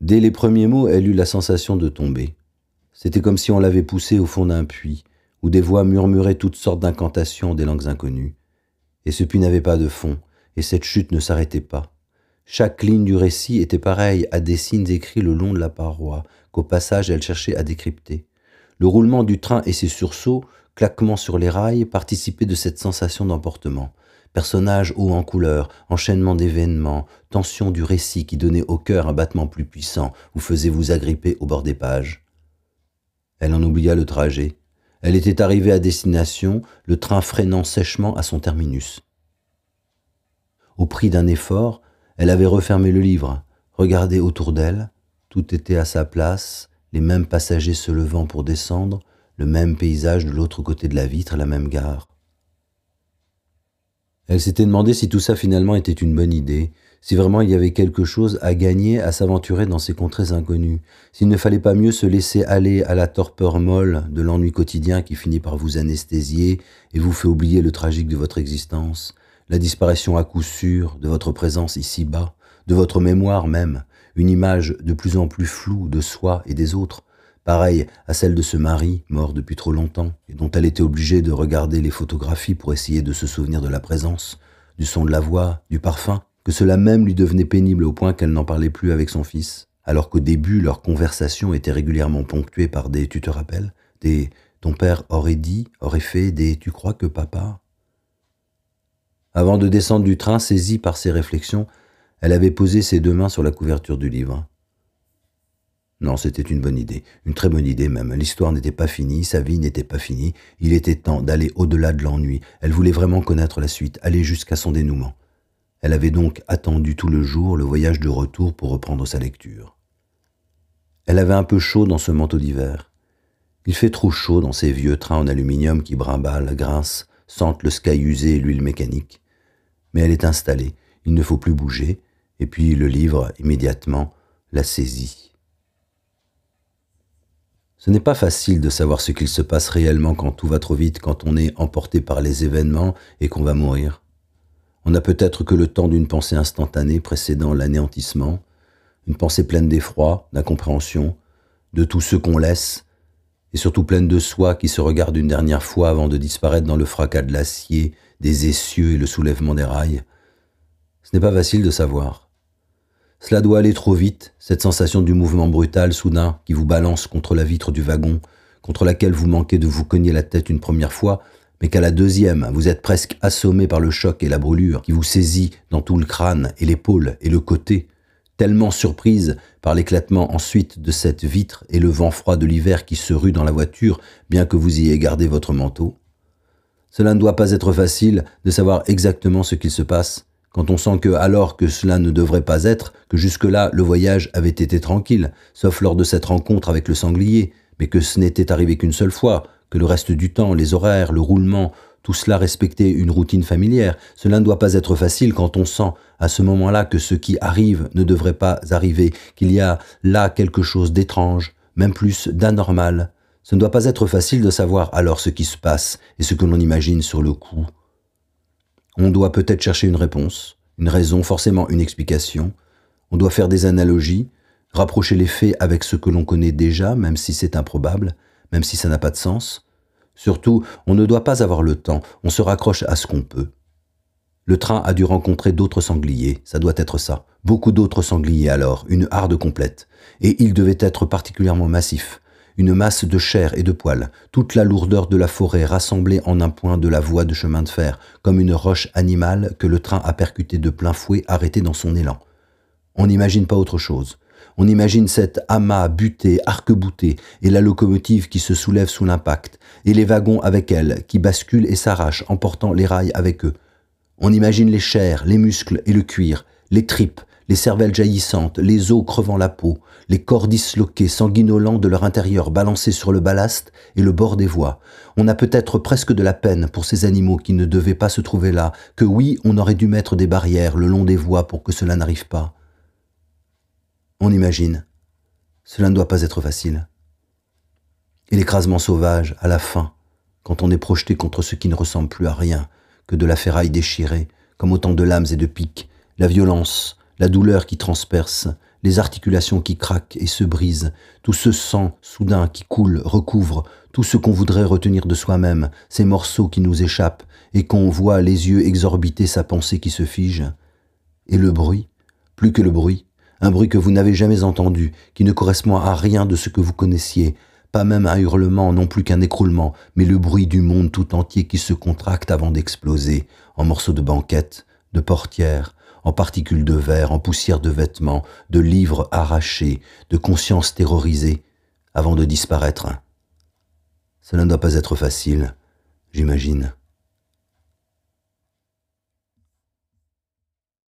Dès les premiers mots, elle eut la sensation de tomber. C'était comme si on l'avait poussée au fond d'un puits, où des voix murmuraient toutes sortes d'incantations des langues inconnues. Et ce puits n'avait pas de fond, et cette chute ne s'arrêtait pas. Chaque ligne du récit était pareille à des signes écrits le long de la paroi, qu'au passage elle cherchait à décrypter. Le roulement du train et ses sursauts, claquements sur les rails, participaient de cette sensation d'emportement. Personnages hauts en couleur, enchaînement d'événements, tension du récit qui donnait au cœur un battement plus puissant, vous faisait vous agripper au bord des pages. Elle en oublia le trajet. Elle était arrivée à destination, le train freinant sèchement à son terminus. Au prix d'un effort, elle avait refermé le livre, regardé autour d'elle, tout était à sa place, les mêmes passagers se levant pour descendre, le même paysage de l'autre côté de la vitre, la même gare. Elle s'était demandé si tout ça finalement était une bonne idée, si vraiment il y avait quelque chose à gagner à s'aventurer dans ces contrées inconnues, s'il ne fallait pas mieux se laisser aller à la torpeur molle de l'ennui quotidien qui finit par vous anesthésier et vous fait oublier le tragique de votre existence, la disparition à coup sûr de votre présence ici-bas, de votre mémoire même, une image de plus en plus floue de soi et des autres, pareille à celle de ce mari mort depuis trop longtemps et dont elle était obligée de regarder les photographies pour essayer de se souvenir de la présence, du son de la voix, du parfum, que cela même lui devenait pénible au point qu'elle n'en parlait plus avec son fils, alors qu'au début leur conversation était régulièrement ponctuée par des tu te rappelles, des ton père aurait dit, aurait fait, des tu crois que papa? Avant de descendre du train, saisie par ses réflexions, elle avait posé ses deux mains sur la couverture du livre. Non, c'était une bonne idée, une très bonne idée même. L'histoire n'était pas finie, sa vie n'était pas finie, il était temps d'aller au-delà de l'ennui. Elle voulait vraiment connaître la suite, aller jusqu'à son dénouement. Elle avait donc attendu tout le jour le voyage de retour pour reprendre sa lecture. Elle avait un peu chaud dans ce manteau d'hiver. Il fait trop chaud dans ces vieux trains en aluminium qui brimballent, grincent, sentent le sky usé et l'huile mécanique. Mais elle est installée, il ne faut plus bouger, et puis le livre, immédiatement, la saisit. Ce n'est pas facile de savoir ce qu'il se passe réellement quand tout va trop vite, quand on est emporté par les événements et qu'on va mourir. On n'a peut-être que le temps d'une pensée instantanée précédant l'anéantissement, une pensée pleine d'effroi, d'incompréhension, de tout ce qu'on laisse, et surtout pleine de soi qui se regarde une dernière fois avant de disparaître dans le fracas de l'acier, des essieux et le soulèvement des rails. Ce n'est pas facile de savoir. Cela doit aller trop vite, cette sensation du mouvement brutal soudain qui vous balance contre la vitre du wagon, contre laquelle vous manquez de vous cogner la tête une première fois, mais qu'à la deuxième, vous êtes presque assommé par le choc et la brûlure qui vous saisit dans tout le crâne et l'épaule et le côté, tellement surprise par l'éclatement ensuite de cette vitre et le vent froid de l'hiver qui se rue dans la voiture, bien que vous ayez gardé votre manteau. Cela ne doit pas être facile de savoir exactement ce qu'il se passe, quand on sent que, alors que cela ne devrait pas être, que jusque-là le voyage avait été tranquille, sauf lors de cette rencontre avec le sanglier, mais que ce n'était arrivé qu'une seule fois, que le reste du temps, les horaires, le roulement, tout cela respectait une routine familière. Cela ne doit pas être facile quand on sent à ce moment-là que ce qui arrive ne devrait pas arriver, qu'il y a là quelque chose d'étrange, même plus d'anormal. Ce ne doit pas être facile de savoir alors ce qui se passe et ce que l'on imagine sur le coup. On doit peut-être chercher une réponse, une raison, forcément une explication. On doit faire des analogies, rapprocher les faits avec ce que l'on connaît déjà, même si c'est improbable, même si ça n'a pas de sens. Surtout, on ne doit pas avoir le temps, on se raccroche à ce qu'on peut. Le train a dû rencontrer d'autres sangliers, ça doit être ça. Beaucoup d'autres sangliers alors, une harde complète. Et il devait être particulièrement massif. Une masse de chair et de poils, toute la lourdeur de la forêt rassemblée en un point de la voie de chemin de fer, comme une roche animale que le train a percuté de plein fouet arrêté dans son élan. On n'imagine pas autre chose. On imagine cet amas buté, arc-bouté, et la locomotive qui se soulève sous l'impact, et les wagons avec elle, qui basculent et s'arrachent, emportant les rails avec eux. On imagine les chairs, les muscles et le cuir, les tripes, les cervelles jaillissantes, les os crevant la peau, les corps disloqués, sanguinolents de leur intérieur balancés sur le ballast et le bord des voies. On a peut-être presque de la peine pour ces animaux qui ne devaient pas se trouver là, que oui, on aurait dû mettre des barrières le long des voies pour que cela n'arrive pas. On imagine. Cela ne doit pas être facile. Et l'écrasement sauvage, à la fin, quand on est projeté contre ce qui ne ressemble plus à rien que de la ferraille déchirée, comme autant de lames et de pics, la violence, la douleur qui transperce, les articulations qui craquent et se brisent, tout ce sang soudain qui coule, recouvre, tout ce qu'on voudrait retenir de soi-même, ces morceaux qui nous échappent, et qu'on voit les yeux exorbiter sa pensée qui se fige. Et le bruit, plus que le bruit, un bruit que vous n'avez jamais entendu, qui ne correspond à rien de ce que vous connaissiez, pas même un hurlement, non plus qu'un écroulement, mais le bruit du monde tout entier qui se contracte avant d'exploser, en morceaux de banquettes, de portières, en particules de verre, en poussière de vêtements, de livres arrachés, de consciences terrorisées, avant de disparaître. Cela ne doit pas être facile, j'imagine.